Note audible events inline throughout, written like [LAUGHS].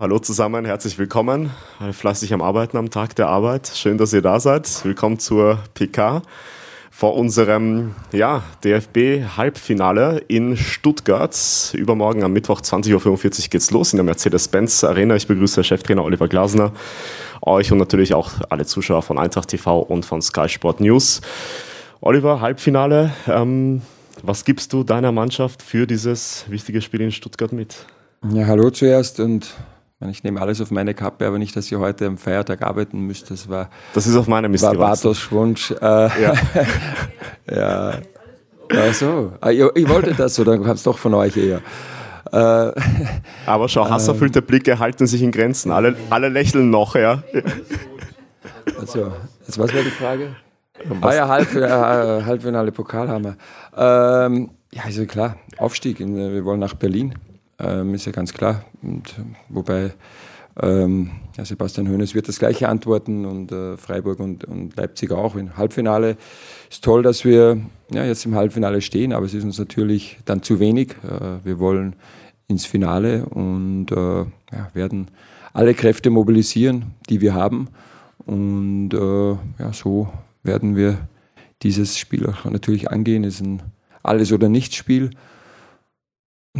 Hallo zusammen, herzlich willkommen. Fleißig am Arbeiten am Tag der Arbeit. Schön, dass ihr da seid. Willkommen zur PK vor unserem ja, DFB-Halbfinale in Stuttgart. Übermorgen am Mittwoch 20.45 Uhr geht's los in der Mercedes-Benz Arena. Ich begrüße Cheftrainer Oliver Glasner, euch und natürlich auch alle Zuschauer von Eintracht TV und von Sky Sport News. Oliver, Halbfinale. Ähm, was gibst du deiner Mannschaft für dieses wichtige Spiel in Stuttgart mit? Ja, hallo zuerst und ich nehme alles auf meine Kappe, aber nicht, dass ihr heute am Feiertag arbeiten müsst. Das war. Das ist auf meinem Mist war Bartos Wunsch. Äh, ja. [LAUGHS] ja. Ach so. Ah, ich, wollte das so, dann kam es doch von euch eher. Äh, aber schau, [LAUGHS] hasserfüllte Blicke halten sich in Grenzen. Alle, alle lächeln noch, ja. Also, jetzt was war die Frage? Ah ja, Halbfinale, Halbfinale Pokal haben wir. Ähm, ja, ja klar, Aufstieg. In, wir wollen nach Berlin ähm, ist ja ganz klar. Und, wobei ähm, Sebastian Hoeneß wird das gleiche antworten und äh, Freiburg und, und, Leipzig auch. Im Halbfinale ist toll, dass wir ja, jetzt im Halbfinale stehen, aber es ist uns natürlich dann zu wenig. Äh, wir wollen ins Finale und äh, ja, werden alle Kräfte mobilisieren, die wir haben. Und äh, ja, so werden wir dieses Spiel auch natürlich angehen. Es ist ein Alles- oder Nichts-Spiel.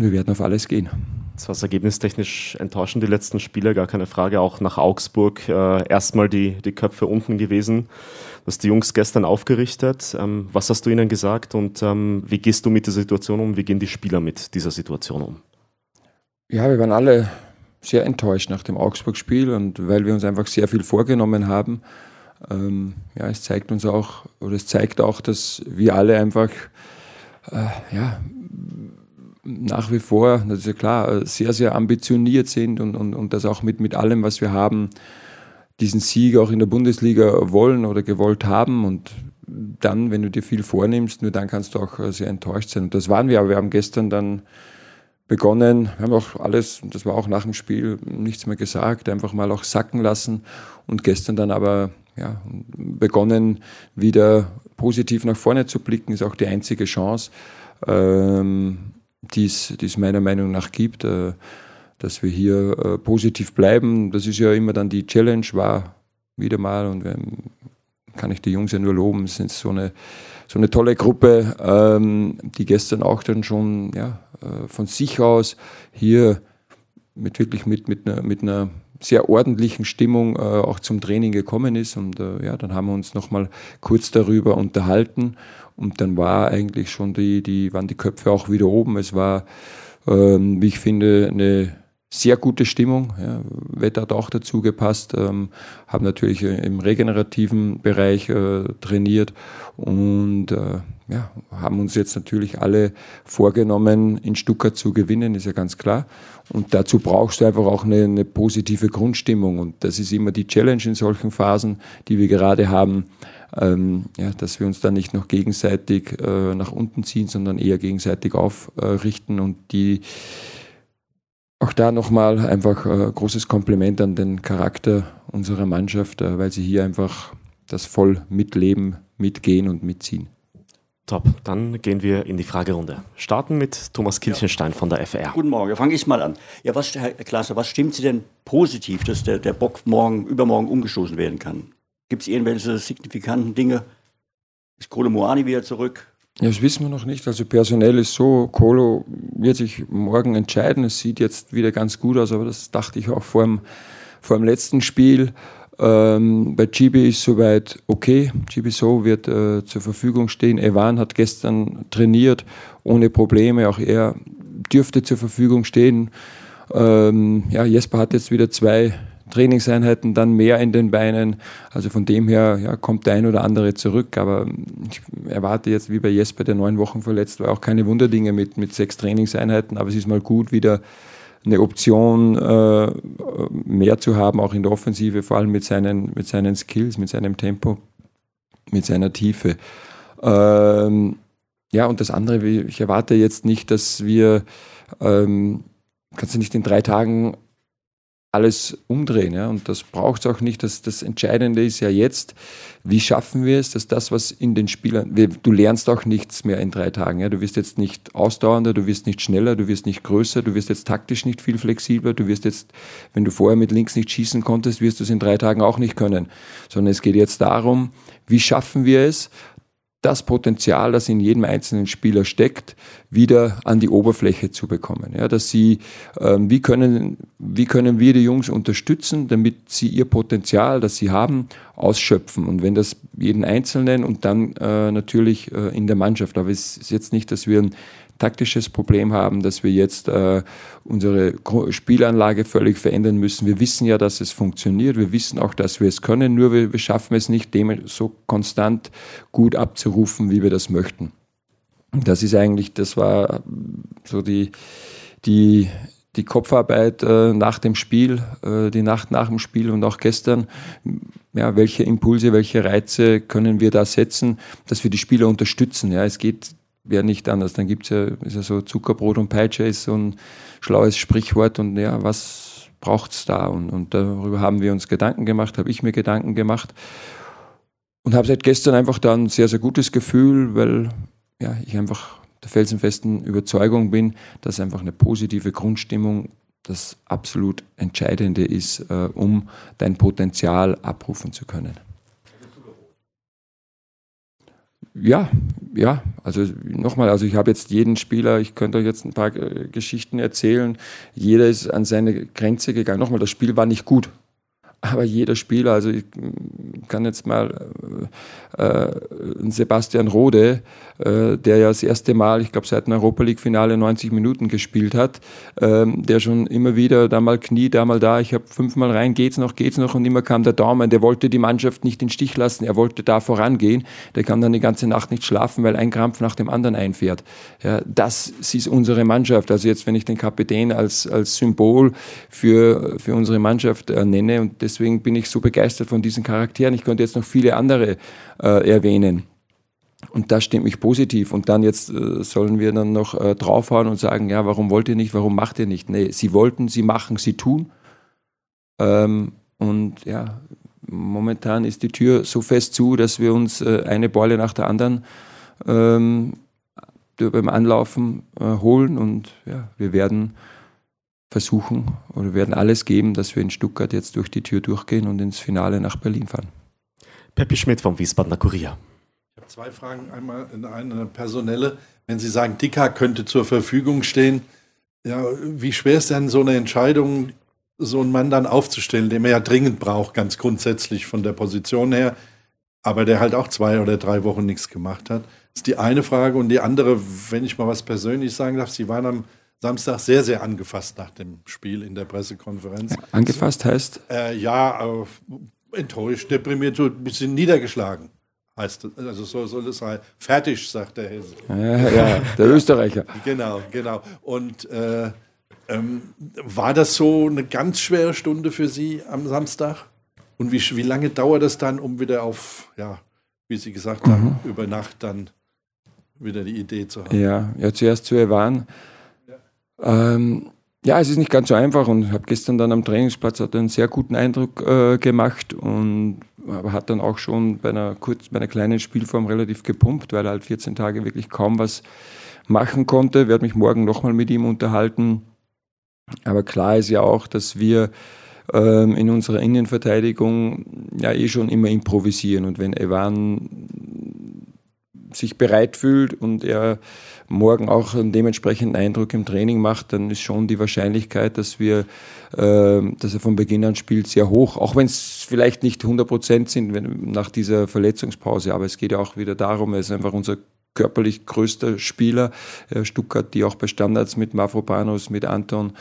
Wir werden auf alles gehen. Das war ergebnistechnisch enttäuschend, die letzten Spiele, gar keine Frage. Auch nach Augsburg äh, erstmal die, die Köpfe unten gewesen. Was die Jungs gestern aufgerichtet. Ähm, was hast du ihnen gesagt und ähm, wie gehst du mit der Situation um? Wie gehen die Spieler mit dieser Situation um? Ja, wir waren alle sehr enttäuscht nach dem Augsburg-Spiel und weil wir uns einfach sehr viel vorgenommen haben. Ähm, ja, es zeigt uns auch, oder es zeigt auch, dass wir alle einfach äh, ja, nach wie vor, das ist ja klar, sehr, sehr ambitioniert sind und, und, und das auch mit, mit allem, was wir haben, diesen Sieg auch in der Bundesliga wollen oder gewollt haben. Und dann, wenn du dir viel vornimmst, nur dann kannst du auch sehr enttäuscht sein. Und das waren wir, aber wir haben gestern dann begonnen, haben auch alles, das war auch nach dem Spiel, nichts mehr gesagt, einfach mal auch sacken lassen und gestern dann aber ja, begonnen, wieder positiv nach vorne zu blicken, ist auch die einzige Chance. Ähm, die es meiner Meinung nach gibt, äh, dass wir hier äh, positiv bleiben. Das ist ja immer dann die Challenge, war wieder mal und kann ich die Jungs ja nur loben. Es sind so eine, so eine tolle Gruppe, ähm, die gestern auch dann schon ja, äh, von sich aus hier mit wirklich mit, mit, einer, mit einer sehr ordentlichen Stimmung äh, auch zum Training gekommen ist. Und äh, ja, dann haben wir uns nochmal kurz darüber unterhalten und dann war eigentlich schon die, die, waren die Köpfe auch wieder oben. Es war, ähm, wie ich finde, eine sehr gute Stimmung. Ja, Wetter hat auch dazu gepasst, ähm, haben natürlich äh, im regenerativen Bereich äh, trainiert und äh, ja, haben uns jetzt natürlich alle vorgenommen, in Stuttgart zu gewinnen, ist ja ganz klar. Und dazu brauchst du einfach auch eine, eine positive Grundstimmung und das ist immer die Challenge in solchen Phasen, die wir gerade haben ähm, ja, dass wir uns da nicht noch gegenseitig äh, nach unten ziehen, sondern eher gegenseitig aufrichten und die auch da nochmal einfach äh, großes Kompliment an den Charakter unserer Mannschaft, äh, weil sie hier einfach das voll mitleben, mitgehen und mitziehen. Top, dann gehen wir in die Fragerunde. Starten mit Thomas Kilchenstein ja. von der FR. Guten Morgen, fange ich mal an. Ja, was, Herr Klasse, was stimmt Sie denn positiv, dass der, der Bock morgen, übermorgen umgestoßen werden kann? Gibt es irgendwelche signifikanten Dinge? Ist Kolo Moani wieder zurück? Ja, das wissen wir noch nicht. Also personell ist so, Kolo wird sich morgen entscheiden. Es sieht jetzt wieder ganz gut aus, aber das dachte ich auch vor dem, vor dem letzten Spiel. Ähm, bei Chibi ist soweit okay. Chibi So wird äh, zur Verfügung stehen. Evan hat gestern trainiert ohne Probleme. Auch er dürfte zur Verfügung stehen. Ähm, ja, Jesper hat jetzt wieder zwei Trainingseinheiten dann mehr in den Beinen. Also von dem her ja, kommt der ein oder andere zurück. Aber ich erwarte jetzt, wie bei Jesper, der neun Wochen verletzt war, auch keine Wunderdinge mit, mit sechs Trainingseinheiten. Aber es ist mal gut, wieder eine Option äh, mehr zu haben, auch in der Offensive, vor allem mit seinen, mit seinen Skills, mit seinem Tempo, mit seiner Tiefe. Ähm, ja, und das andere, ich erwarte jetzt nicht, dass wir, ähm, kannst du nicht in drei Tagen alles umdrehen. Ja? Und das braucht es auch nicht. Das, das Entscheidende ist ja jetzt, wie schaffen wir es, dass das, was in den Spielern, du lernst auch nichts mehr in drei Tagen. Ja? Du wirst jetzt nicht ausdauernder, du wirst nicht schneller, du wirst nicht größer, du wirst jetzt taktisch nicht viel flexibler, du wirst jetzt, wenn du vorher mit links nicht schießen konntest, wirst du es in drei Tagen auch nicht können. Sondern es geht jetzt darum, wie schaffen wir es, das Potenzial, das in jedem einzelnen Spieler steckt, wieder an die Oberfläche zu bekommen. Ja, dass sie, ähm, wie, können, wie können wir die Jungs unterstützen, damit sie ihr Potenzial, das sie haben, ausschöpfen. Und wenn das jeden Einzelnen und dann äh, natürlich äh, in der Mannschaft, aber es ist jetzt nicht, dass wir ein taktisches Problem haben, dass wir jetzt äh, unsere Spielanlage völlig verändern müssen. Wir wissen ja, dass es funktioniert. Wir wissen auch, dass wir es können. Nur wir, wir schaffen es nicht, dem so konstant gut abzurufen, wie wir das möchten. Und das ist eigentlich, das war so die, die, die Kopfarbeit äh, nach dem Spiel, äh, die Nacht nach dem Spiel und auch gestern. Ja, welche Impulse, welche Reize können wir da setzen, dass wir die Spieler unterstützen? Ja, es geht wäre nicht anders. Dann gibt es ja, ja so Zuckerbrot und Peitsche ist so ein schlaues Sprichwort und ja, was braucht es da? Und, und darüber haben wir uns Gedanken gemacht, habe ich mir Gedanken gemacht und habe seit gestern einfach da ein sehr, sehr gutes Gefühl, weil ja, ich einfach der felsenfesten Überzeugung bin, dass einfach eine positive Grundstimmung das absolut Entscheidende ist, äh, um dein Potenzial abrufen zu können. Ja, ja, also nochmal, also ich habe jetzt jeden Spieler, ich könnte euch jetzt ein paar äh, Geschichten erzählen. Jeder ist an seine Grenze gegangen. Nochmal, das Spiel war nicht gut. Aber jeder Spieler, also ich kann jetzt mal äh, äh, Sebastian Rode, äh, der ja das erste Mal, ich glaube seit dem Europa League Finale 90 Minuten gespielt hat, ähm, der schon immer wieder da mal Knie, da mal da, ich habe fünfmal rein, geht's noch, geht's noch und immer kam der Daumen, der wollte die Mannschaft nicht in Stich lassen, er wollte da vorangehen, der kann dann die ganze Nacht nicht schlafen, weil ein Krampf nach dem anderen einfährt. Ja, das ist unsere Mannschaft. Also jetzt, wenn ich den Kapitän als, als Symbol für, für unsere Mannschaft äh, nenne und deswegen bin ich so begeistert von diesen Charakteren. Ich könnte jetzt noch viele andere äh, erwähnen. Und das stimmt mich positiv. Und dann jetzt äh, sollen wir dann noch äh, draufhauen und sagen, ja, warum wollt ihr nicht, warum macht ihr nicht? Nee, sie wollten, sie machen, sie tun. Ähm, und ja, momentan ist die Tür so fest zu, dass wir uns äh, eine Beule nach der anderen ähm, beim Anlaufen äh, holen. Und ja, wir werden versuchen oder werden alles geben, dass wir in Stuttgart jetzt durch die Tür durchgehen und ins Finale nach Berlin fahren. Peppi Schmidt vom Wiesbadener Kurier. Ich habe zwei Fragen. Einmal eine personelle. Wenn Sie sagen, Dicker könnte zur Verfügung stehen, ja, wie schwer ist denn so eine Entscheidung, so einen Mann dann aufzustellen, den man ja dringend braucht, ganz grundsätzlich von der Position her, aber der halt auch zwei oder drei Wochen nichts gemacht hat? Das ist die eine Frage. Und die andere, wenn ich mal was persönlich sagen darf, Sie waren am Samstag sehr, sehr angefasst nach dem Spiel in der Pressekonferenz. Angefasst heißt? Äh, ja, äh, enttäuscht, deprimiert, so ein bisschen niedergeschlagen. Heißt, also so soll es sein. Fertig, sagt der Hesse. Ja, ja der Österreicher. [LAUGHS] genau, genau. Und äh, ähm, war das so eine ganz schwere Stunde für Sie am Samstag? Und wie, wie lange dauert es dann, um wieder auf, ja, wie Sie gesagt haben, mhm. über Nacht dann wieder die Idee zu haben? Ja, ja zuerst zu Evan. Ähm, ja, es ist nicht ganz so einfach und habe gestern dann am Trainingsplatz hat einen sehr guten Eindruck äh, gemacht und aber hat dann auch schon bei einer kurz bei einer kleinen Spielform relativ gepumpt, weil er halt 14 Tage wirklich kaum was machen konnte. Werde mich morgen nochmal mit ihm unterhalten. Aber klar ist ja auch, dass wir ähm, in unserer Innenverteidigung ja eh schon immer improvisieren und wenn Evan sich bereit fühlt und er morgen auch einen dementsprechenden Eindruck im Training macht, dann ist schon die Wahrscheinlichkeit, dass wir, äh, dass er von Beginn an spielt, sehr hoch. Auch wenn es vielleicht nicht 100 Prozent sind wenn, nach dieser Verletzungspause, aber es geht ja auch wieder darum, er ist einfach unser körperlich größter Spieler. Äh, Stuttgart, die auch bei Standards mit Mavropanos, mit Anton,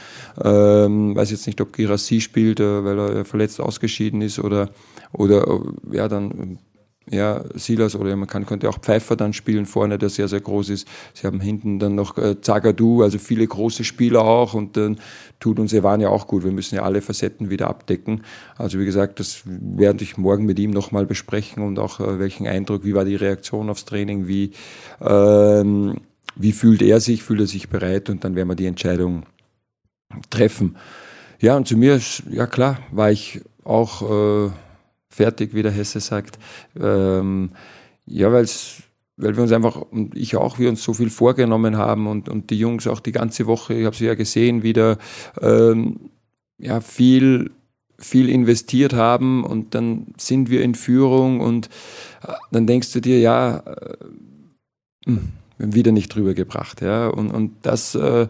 ähm, weiß jetzt nicht, ob Girassi spielt, äh, weil er verletzt ausgeschieden ist oder, oder äh, ja, dann ja, Silas oder man kann, könnte auch Pfeiffer dann spielen vorne, der sehr, sehr groß ist. Sie haben hinten dann noch äh, Zagadou, also viele große Spieler auch und dann tut uns Evan ja auch gut. Wir müssen ja alle Facetten wieder abdecken. Also wie gesagt, das werde ich morgen mit ihm nochmal besprechen und auch äh, welchen Eindruck, wie war die Reaktion aufs Training, wie, ähm, wie fühlt er sich, fühlt er sich bereit und dann werden wir die Entscheidung treffen. ja, und zu mir, ja klar, war ich auch äh, fertig, wie der Hesse sagt. Ähm, ja, weil's, weil wir uns einfach, und ich auch, wir uns so viel vorgenommen haben und, und die Jungs auch die ganze Woche, ich habe sie ja gesehen, wieder ähm, ja, viel viel investiert haben und dann sind wir in Führung und äh, dann denkst du dir, ja, äh, hm, wieder nicht drüber gebracht. Ja? Und, und das, äh,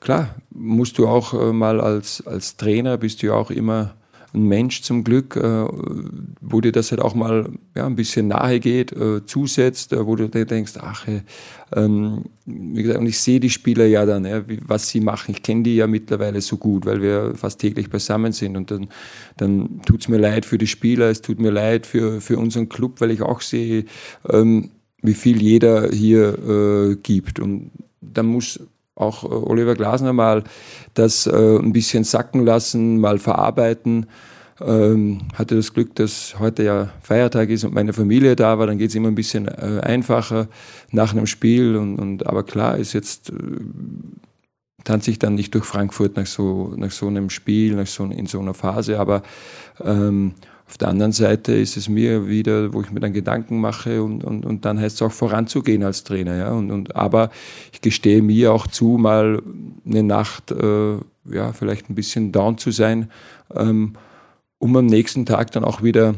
klar, musst du auch äh, mal als, als Trainer, bist du ja auch immer ein Mensch zum Glück, äh, wo dir das halt auch mal ja, ein bisschen nahe geht, äh, zusetzt, äh, wo du dir denkst, ach, äh, ähm, wie gesagt, und ich sehe die Spieler ja dann, ja, wie, was sie machen. Ich kenne die ja mittlerweile so gut, weil wir fast täglich beisammen sind und dann, dann tut es mir leid für die Spieler, es tut mir leid für, für unseren Club, weil ich auch sehe, ähm, wie viel jeder hier äh, gibt. Und dann muss auch äh, Oliver Glasner mal das äh, ein bisschen sacken lassen, mal verarbeiten. Ähm, hatte das Glück, dass heute ja Feiertag ist und meine Familie da war, dann geht es immer ein bisschen äh, einfacher nach einem Spiel. Und, und aber klar ist jetzt äh, tanze ich dann nicht durch Frankfurt nach so nach so einem Spiel, nach so in so einer Phase, aber ähm, auf der anderen Seite ist es mir wieder, wo ich mir dann Gedanken mache und, und, und dann heißt es auch voranzugehen als Trainer. Ja? Und, und, aber ich gestehe mir auch zu, mal eine Nacht äh, ja, vielleicht ein bisschen down zu sein, ähm, um am nächsten Tag dann auch wieder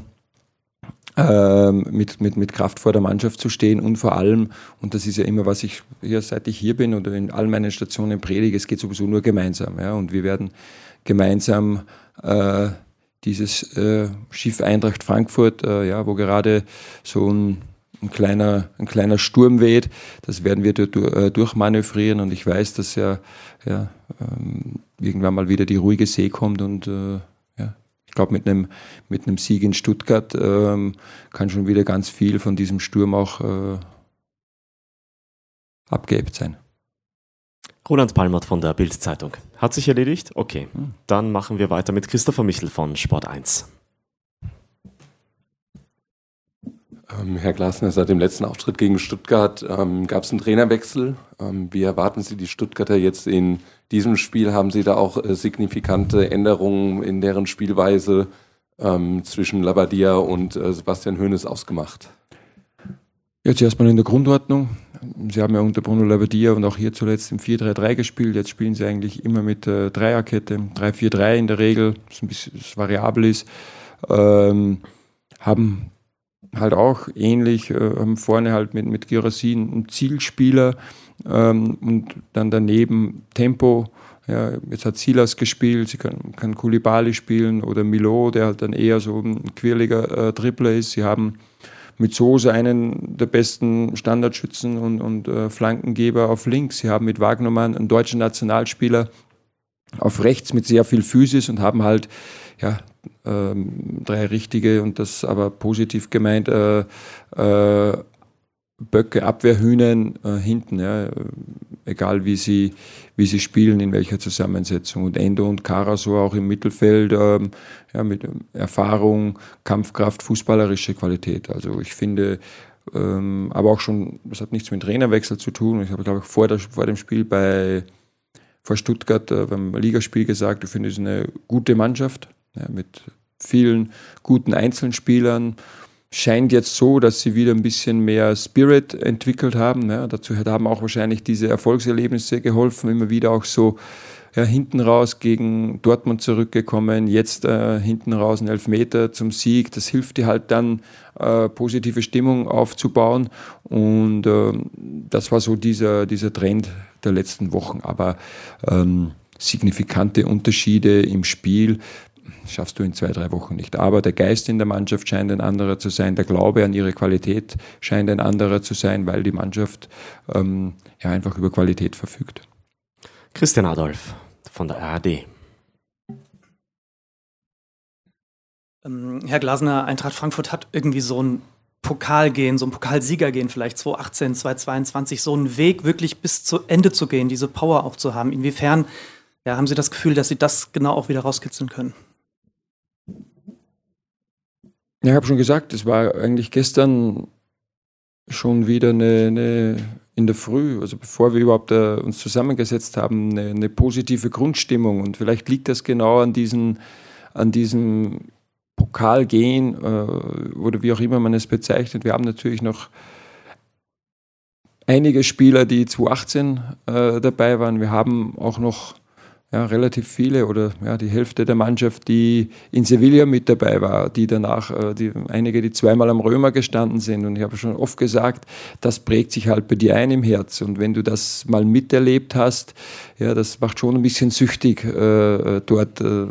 ähm, mit, mit, mit Kraft vor der Mannschaft zu stehen und vor allem, und das ist ja immer, was ich hier, seit ich hier bin oder in all meinen Stationen predige, es geht sowieso nur gemeinsam. Ja? Und wir werden gemeinsam äh, dieses äh, Schiff Eintracht Frankfurt, äh, ja, wo gerade so ein, ein, kleiner, ein kleiner Sturm weht. Das werden wir äh, durchmanövrieren und ich weiß, dass ja, ja ähm, irgendwann mal wieder die ruhige See kommt und ja, ich glaube, mit einem, mit Sieg in Stuttgart ähm, kann schon wieder ganz viel von diesem Sturm auch äh, abgehebt sein. Roland Palmert von der Bild-Zeitung. Hat sich erledigt? Okay. Hm. Dann machen wir weiter mit Christopher Michel von Sport 1. Ähm, Herr Glasner, seit dem letzten Auftritt gegen Stuttgart ähm, gab es einen Trainerwechsel. Ähm, wie erwarten Sie die Stuttgarter jetzt in diesem Spiel? Haben Sie da auch äh, signifikante Änderungen in deren Spielweise ähm, zwischen Labadia und äh, Sebastian Hoeneß ausgemacht? Jetzt erstmal in der Grundordnung. Sie haben ja unter Bruno Labbadia und auch hier zuletzt im 4-3-3 gespielt. Jetzt spielen sie eigentlich immer mit äh, Dreierkette, 3-4-3 in der Regel, was ein bisschen variabel ist. Ähm, haben halt auch ähnlich, äh, haben vorne halt mit, mit Girasin einen Zielspieler ähm, und dann daneben Tempo. Ja, jetzt hat Silas gespielt, sie kann, kann Kulibali spielen oder Milo, der halt dann eher so ein quirliger äh, Tripler ist. Sie haben mit Soße einen der besten Standardschützen und, und äh, Flankengeber auf links. Sie haben mit Wagnermann einen deutschen Nationalspieler auf rechts mit sehr viel Physis und haben halt ja, ähm, drei richtige und das aber positiv gemeint äh, äh, Böcke, Abwehrhühnen äh, hinten, ja, egal wie sie, wie sie spielen, in welcher Zusammensetzung. Und Endo und Karaso auch im Mittelfeld ähm, ja, mit Erfahrung, Kampfkraft, fußballerische Qualität. Also ich finde, ähm, aber auch schon, das hat nichts mit Trainerwechsel zu tun. Ich habe, glaube ich, vor, der, vor dem Spiel bei vor Stuttgart äh, beim Ligaspiel gesagt, ich finde es eine gute Mannschaft ja, mit vielen guten Einzelspielern scheint jetzt so, dass sie wieder ein bisschen mehr Spirit entwickelt haben. Ja, dazu haben auch wahrscheinlich diese Erfolgserlebnisse geholfen, immer wieder auch so ja, hinten raus gegen Dortmund zurückgekommen, jetzt äh, hinten raus ein Elfmeter zum Sieg. Das hilft dir halt dann, äh, positive Stimmung aufzubauen. Und äh, das war so dieser, dieser Trend der letzten Wochen. Aber ähm, signifikante Unterschiede im Spiel schaffst du in zwei, drei Wochen nicht. Aber der Geist in der Mannschaft scheint ein anderer zu sein, der Glaube an ihre Qualität scheint ein anderer zu sein, weil die Mannschaft ähm, ja einfach über Qualität verfügt. Christian Adolf von der ARD. Ähm, Herr Glasner, Eintracht Frankfurt hat irgendwie so ein Pokalgehen, so ein Pokalsiegergehen vielleicht 2018, 2022, so einen Weg wirklich bis zu Ende zu gehen, diese Power auch zu haben. Inwiefern ja, haben Sie das Gefühl, dass Sie das genau auch wieder rauskitzeln können? Ja, ich habe schon gesagt, es war eigentlich gestern schon wieder eine, eine in der Früh, also bevor wir überhaupt äh, uns zusammengesetzt haben, eine, eine, positive Grundstimmung. Und vielleicht liegt das genau an, diesen, an diesem Pokalgehen äh, oder wie auch immer man es bezeichnet. Wir haben natürlich noch einige Spieler, die 2018 äh, dabei waren. Wir haben auch noch ja, relativ viele oder ja, die Hälfte der Mannschaft, die in Sevilla mit dabei war, die danach, äh, die, einige, die zweimal am Römer gestanden sind. Und ich habe schon oft gesagt, das prägt sich halt bei dir ein im Herz. Und wenn du das mal miterlebt hast, ja, das macht schon ein bisschen süchtig äh, dort. Äh,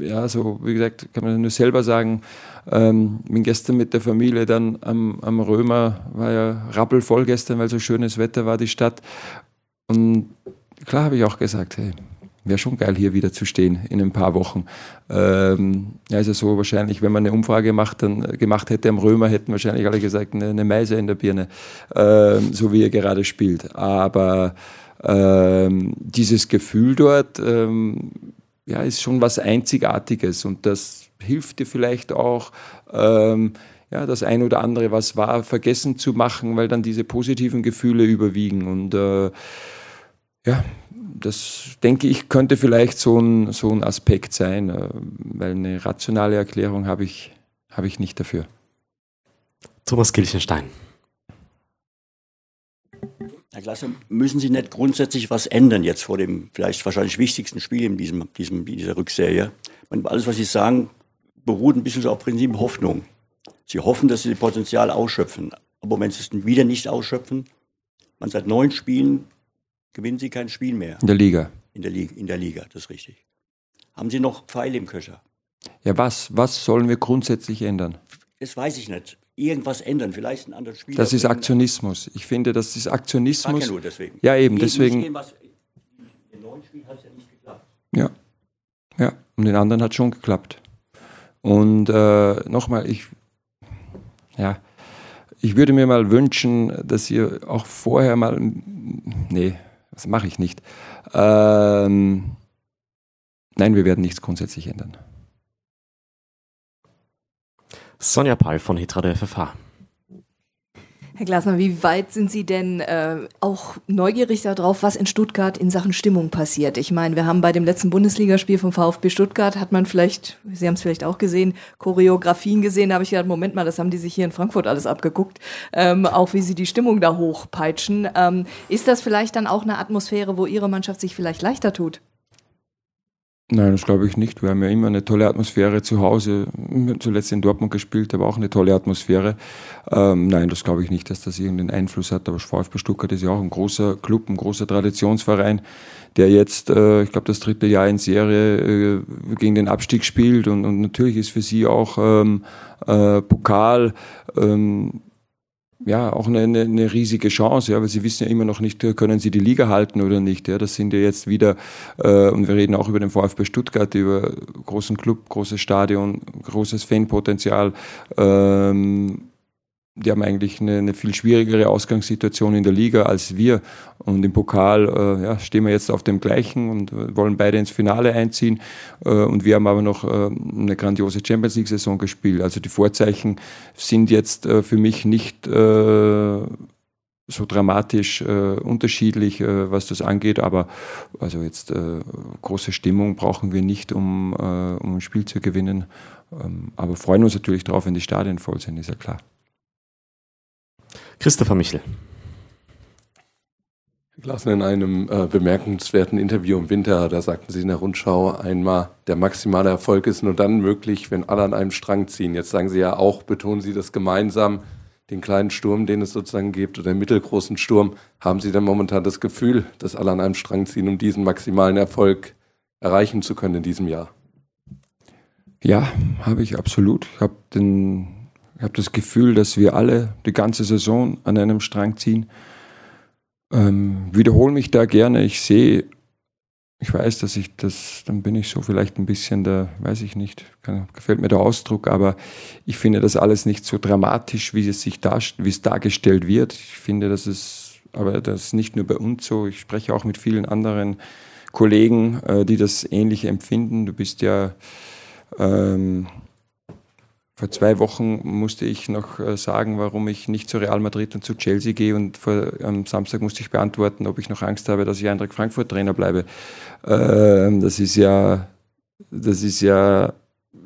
ja, so wie gesagt, kann man nur selber sagen, ähm, bin gestern mit der Familie dann am, am Römer, war ja rappelvoll gestern, weil so schönes Wetter war, die Stadt. Und klar habe ich auch gesagt, hey, Wäre schon geil, hier wieder zu stehen in ein paar Wochen. Ähm, also so wahrscheinlich, wenn man eine Umfrage macht, dann, gemacht hätte am Römer, hätten wahrscheinlich alle gesagt, eine, eine Meise in der Birne, ähm, so wie er gerade spielt. Aber ähm, dieses Gefühl dort, ähm, ja, ist schon was Einzigartiges und das hilft dir vielleicht auch, ähm, ja, das ein oder andere, was war, vergessen zu machen, weil dann diese positiven Gefühle überwiegen und äh, ja, das denke ich, könnte vielleicht so ein, so ein Aspekt sein, äh, weil eine rationale Erklärung habe ich, habe ich nicht dafür. Thomas Kilchenstein. Herr Klasse, müssen Sie nicht grundsätzlich was ändern jetzt vor dem vielleicht wahrscheinlich wichtigsten Spiel in diesem, diesem, dieser Rückserie? Meine, alles, was Sie sagen, beruht ein bisschen so auf Prinzip Hoffnung. Sie hoffen, dass Sie das Potenzial ausschöpfen. Aber wenn Sie es wieder nicht ausschöpfen, man seit neun Spielen gewinnen Sie kein Spiel mehr. In der Liga. In der Liga, in der Liga, das ist richtig. Haben Sie noch Pfeile im Köcher? Ja, was, was sollen wir grundsätzlich ändern? Das weiß ich nicht. Irgendwas ändern, vielleicht einen anderen Spieler. Das ist Aktionismus. Ich finde, das ist Aktionismus. ja nur deswegen. Ja, eben, deswegen. Gehen, was, in neuen Spiel hat es ja nicht geklappt. Ja. Ja, und den anderen hat schon geklappt. Und äh, nochmal, ich, ja, ich würde mir mal wünschen, dass ihr auch vorher mal, nee, das mache ich nicht. Ähm, nein, wir werden nichts grundsätzlich ändern. Sonja Pall von Hitra der FFH. Herr Glasner, wie weit sind Sie denn äh, auch neugierig darauf, was in Stuttgart in Sachen Stimmung passiert? Ich meine, wir haben bei dem letzten Bundesligaspiel vom VfB Stuttgart, hat man vielleicht, Sie haben es vielleicht auch gesehen, Choreografien gesehen, da habe ich gedacht, Moment mal, das haben die sich hier in Frankfurt alles abgeguckt, ähm, auch wie sie die Stimmung da hochpeitschen. Ähm, ist das vielleicht dann auch eine Atmosphäre, wo Ihre Mannschaft sich vielleicht leichter tut? Nein, das glaube ich nicht. Wir haben ja immer eine tolle Atmosphäre zu Hause. Zuletzt in Dortmund gespielt, aber auch eine tolle Atmosphäre. Ähm, nein, das glaube ich nicht, dass das irgendeinen Einfluss hat. Aber VfB Stuttgart ist ja auch ein großer Club, ein großer Traditionsverein, der jetzt, äh, ich glaube, das dritte Jahr in Serie äh, gegen den Abstieg spielt. Und, und natürlich ist für sie auch ähm, äh, Pokal. Ähm, ja, auch eine, eine, eine riesige Chance, ja, weil sie wissen ja immer noch nicht, können sie die Liga halten oder nicht. Ja, das sind ja jetzt wieder, äh, und wir reden auch über den VfB Stuttgart, über großen Club, großes Stadion, großes Fanpotenzial. Ähm, die haben eigentlich eine, eine, viel schwierigere Ausgangssituation in der Liga als wir. Und im Pokal äh, ja, stehen wir jetzt auf dem gleichen und wollen beide ins Finale einziehen. Äh, und wir haben aber noch äh, eine grandiose Champions League-Saison gespielt. Also die Vorzeichen sind jetzt äh, für mich nicht äh, so dramatisch äh, unterschiedlich, was das angeht. Aber also jetzt große Stimmung brauchen wir nicht, um, um ein Spiel zu gewinnen. Ähm, aber freuen uns natürlich darauf, wenn die Stadien voll sind, ist ja klar. Christopher Michel. Gelassen in einem äh, bemerkenswerten Interview im Winter, da sagten Sie in der Rundschau einmal, der maximale Erfolg ist nur dann möglich, wenn alle an einem Strang ziehen. Jetzt sagen Sie ja auch, betonen Sie das gemeinsam, den kleinen Sturm, den es sozusagen gibt, oder den mittelgroßen Sturm. Haben Sie denn momentan das Gefühl, dass alle an einem Strang ziehen, um diesen maximalen Erfolg erreichen zu können in diesem Jahr? Ja, habe ich absolut. Ich habe den ich habe das Gefühl, dass wir alle die ganze Saison an einem Strang ziehen. Ähm, wiederhole mich da gerne. Ich sehe, ich weiß, dass ich das, dann bin ich so vielleicht ein bisschen da, weiß ich nicht, kann, gefällt mir der Ausdruck, aber ich finde das alles nicht so dramatisch, wie es sich wie es dargestellt wird. Ich finde, dass es, aber das ist nicht nur bei uns so. Ich spreche auch mit vielen anderen Kollegen, äh, die das ähnlich empfinden. Du bist ja ähm, vor zwei Wochen musste ich noch äh, sagen, warum ich nicht zu Real Madrid und zu Chelsea gehe und vor, am Samstag musste ich beantworten, ob ich noch Angst habe, dass ich Eintracht Frankfurt Trainer bleibe. Ähm, das ist ja, das ist ja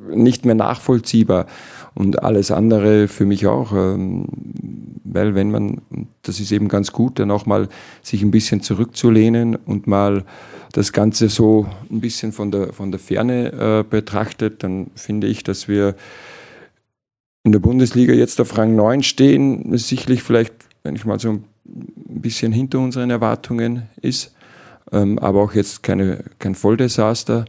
nicht mehr nachvollziehbar und alles andere für mich auch, ähm, weil wenn man, das ist eben ganz gut, dann auch mal sich ein bisschen zurückzulehnen und mal das Ganze so ein bisschen von der, von der Ferne äh, betrachtet, dann finde ich, dass wir in der Bundesliga jetzt auf Rang 9 stehen, sicherlich vielleicht, wenn ich mal so ein bisschen hinter unseren Erwartungen ist, ähm, aber auch jetzt keine, kein Volldesaster.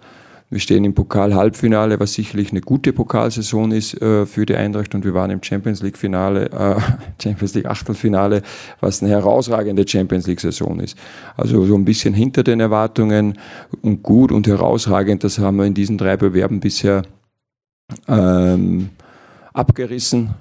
Wir stehen im Pokal-Halbfinale, was sicherlich eine gute Pokalsaison ist äh, für die Eintracht und wir waren im Champions League-Finale, äh, [LAUGHS] Champions League-Achtelfinale, was eine herausragende Champions League-Saison ist. Also so ein bisschen hinter den Erwartungen und gut und herausragend, das haben wir in diesen drei Bewerben bisher ähm, abgerissen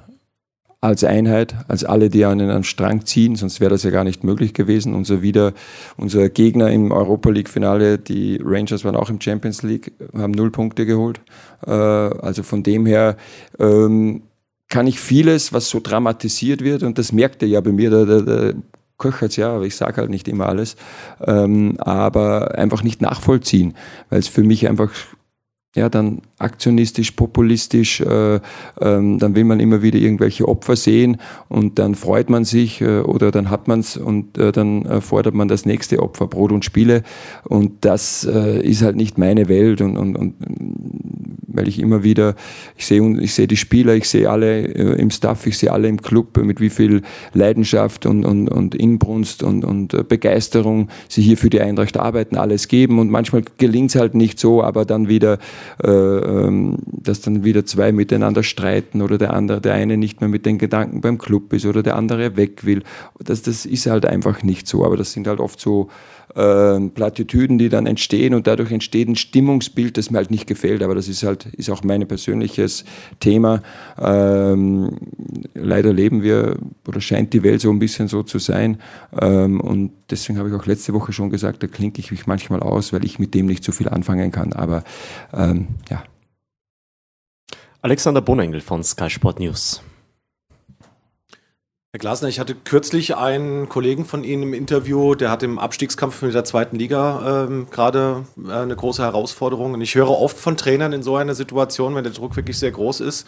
als Einheit, als alle, die an einen Strang ziehen, sonst wäre das ja gar nicht möglich gewesen. Unser wieder, unser Gegner im Europa League Finale, die Rangers waren auch im Champions League, haben null Punkte geholt. Äh, also von dem her ähm, kann ich vieles, was so dramatisiert wird, und das merkt ihr ja bei mir, der, der, der köchert ja, aber ich sage halt nicht immer alles, ähm, aber einfach nicht nachvollziehen, weil es für mich einfach ja, dann aktionistisch, populistisch, äh, ähm, dann will man immer wieder irgendwelche Opfer sehen und dann freut man sich äh, oder dann hat man es und äh, dann äh, fordert man das nächste Opfer, Brot und Spiele. Und das äh, ist halt nicht meine Welt und, und, und weil ich immer wieder, ich sehe ich sehe die Spieler, ich sehe alle äh, im Staff, ich sehe alle im Club, mit wie viel Leidenschaft und, und, und Inbrunst und, und äh, Begeisterung sie hier für die Eintracht arbeiten, alles geben. Und manchmal gelingt es halt nicht so, aber dann wieder, äh, dass dann wieder zwei miteinander streiten oder der andere, der eine nicht mehr mit den Gedanken beim Club ist oder der andere weg will. Das, das ist halt einfach nicht so, aber das sind halt oft so äh, Plattitüden, die dann entstehen und dadurch entsteht ein Stimmungsbild, das mir halt nicht gefällt. Aber das ist halt ist auch mein persönliches Thema. Ähm, leider leben wir oder scheint die Welt so ein bisschen so zu sein. Ähm, und deswegen habe ich auch letzte Woche schon gesagt, da klinke ich mich manchmal aus, weil ich mit dem nicht so viel anfangen kann. Aber ähm, ja. Alexander Bonengel von Sky Sport News. Herr Glasner, ich hatte kürzlich einen Kollegen von Ihnen im Interview, der hat im Abstiegskampf mit der zweiten Liga ähm, gerade äh, eine große Herausforderung. Und ich höre oft von Trainern in so einer Situation, wenn der Druck wirklich sehr groß ist,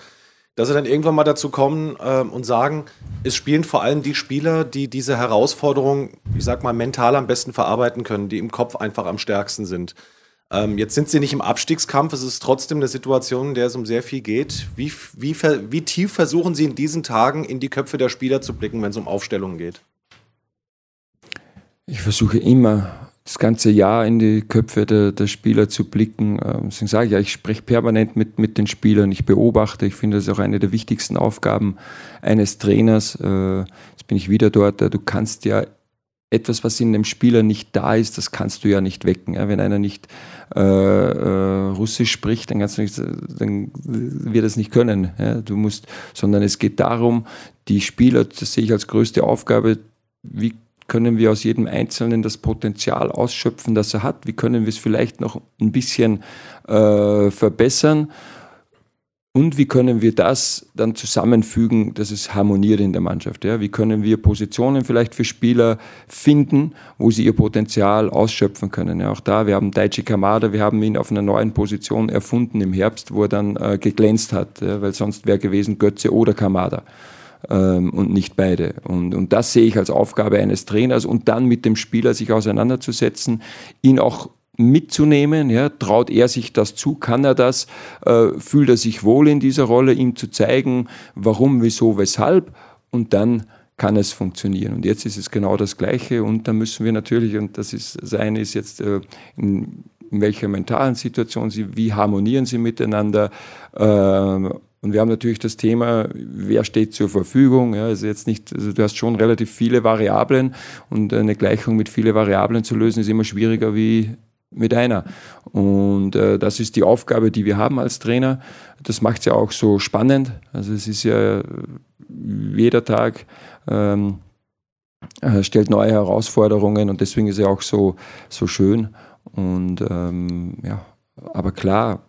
dass sie dann irgendwann mal dazu kommen äh, und sagen, es spielen vor allem die Spieler, die diese Herausforderung, ich sag mal, mental am besten verarbeiten können, die im Kopf einfach am stärksten sind. Ähm, jetzt sind sie nicht im Abstiegskampf, es ist trotzdem eine Situation, in der es um sehr viel geht. Wie, wie, wie tief versuchen Sie in diesen Tagen in die Köpfe der Spieler zu blicken, wenn es um Aufstellungen geht? Ich versuche immer das ganze Jahr in die Köpfe der, der Spieler zu blicken. Ähm, deswegen sage ich ja, ich spreche permanent mit, mit den Spielern, ich beobachte. Ich finde, das ist auch eine der wichtigsten Aufgaben eines Trainers. Äh, jetzt bin ich wieder dort. Du kannst ja etwas, was in dem Spieler nicht da ist, das kannst du ja nicht wecken. Wenn einer nicht äh, äh, Russisch spricht, dann, kannst du nicht, dann wird es nicht können. Du musst, sondern es geht darum, die Spieler, das sehe ich als größte Aufgabe, wie können wir aus jedem Einzelnen das Potenzial ausschöpfen, das er hat? Wie können wir es vielleicht noch ein bisschen äh, verbessern? Und wie können wir das dann zusammenfügen, dass es harmoniert in der Mannschaft? Ja? Wie können wir Positionen vielleicht für Spieler finden, wo sie ihr Potenzial ausschöpfen können? Ja, auch da, wir haben Daichi Kamada, wir haben ihn auf einer neuen Position erfunden im Herbst, wo er dann äh, geglänzt hat, ja? weil sonst wäre gewesen Götze oder Kamada ähm, und nicht beide. Und, und das sehe ich als Aufgabe eines Trainers und dann mit dem Spieler sich auseinanderzusetzen, ihn auch mitzunehmen. Ja, traut er sich das zu? Kann er das? Äh, fühlt er sich wohl in dieser Rolle? Ihm zu zeigen, warum, wieso, weshalb? Und dann kann es funktionieren. Und jetzt ist es genau das Gleiche. Und da müssen wir natürlich, und das ist, das eine ist jetzt, äh, in, in welcher mentalen Situation sie, wie harmonieren sie miteinander? Äh, und wir haben natürlich das Thema, wer steht zur Verfügung. Ja, also jetzt nicht, also du hast schon relativ viele Variablen und eine Gleichung mit vielen Variablen zu lösen ist immer schwieriger wie mit einer. Und äh, das ist die Aufgabe, die wir haben als Trainer. Das macht es ja auch so spannend. Also es ist ja jeder Tag ähm, äh, stellt neue Herausforderungen und deswegen ist er auch so, so schön. Und ähm, ja, aber klar,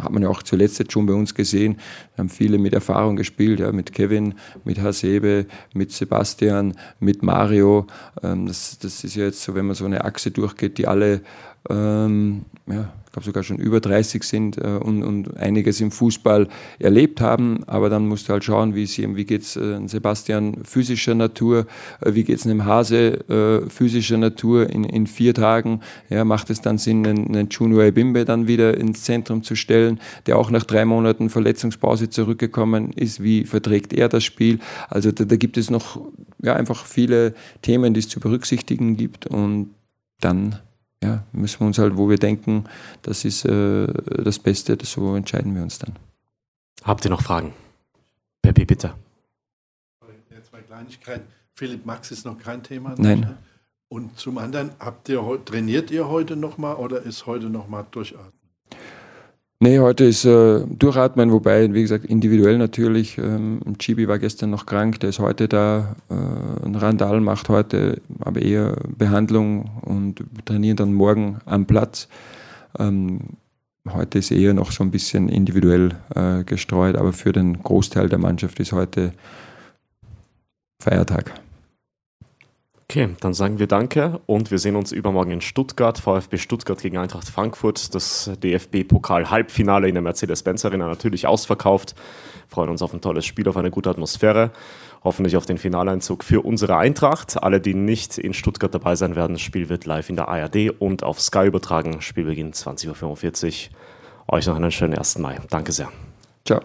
hat man ja auch zuletzt jetzt schon bei uns gesehen. Haben viele mit Erfahrung gespielt, ja, mit Kevin, mit Hasebe, mit Sebastian, mit Mario. Ähm, das, das ist ja jetzt so, wenn man so eine Achse durchgeht, die alle ähm, ja, ich glaube sogar schon über 30 sind äh, und, und, einiges im Fußball erlebt haben. Aber dann musst du halt schauen, wie, wie geht es äh, Sebastian physischer Natur, äh, wie geht es einem Hase äh, physischer Natur in, in vier Tagen. Ja, macht es dann Sinn, einen, einen Juno Ebimbe dann wieder ins Zentrum zu stellen, der auch nach drei Monaten Verletzungspause zurückgekommen ist. Wie verträgt er das Spiel? Also da, da gibt es noch ja, einfach viele Themen, die es zu berücksichtigen gibt. Und dann ja, müssen wir uns halt, wo wir denken, das ist äh, das Beste, so entscheiden wir uns dann. Habt ihr noch Fragen? Peppi, bitte. Zwei Kleinigkeiten. Philipp Max ist noch kein Thema. Nein. Und zum anderen, habt ihr, trainiert ihr heute nochmal oder ist heute nochmal durchatmen? Nee, heute ist äh, Durchatmen, wobei, wie gesagt, individuell natürlich. Ähm, Chibi war gestern noch krank, der ist heute da. Äh, ein Randall macht heute aber eher Behandlung und trainieren dann morgen am Platz. Ähm, heute ist eher noch so ein bisschen individuell äh, gestreut, aber für den Großteil der Mannschaft ist heute Feiertag. Okay, dann sagen wir Danke und wir sehen uns übermorgen in Stuttgart. VfB Stuttgart gegen Eintracht Frankfurt. Das DFB-Pokal-Halbfinale in der Mercedes-Benz Arena natürlich ausverkauft. Freuen uns auf ein tolles Spiel, auf eine gute Atmosphäre. Hoffentlich auf den Finaleinzug für unsere Eintracht. Alle, die nicht in Stuttgart dabei sein werden, das Spiel wird live in der ARD und auf Sky übertragen. Spielbeginn 20.45 Uhr. Euch noch einen schönen 1. Mai. Danke sehr. Ciao.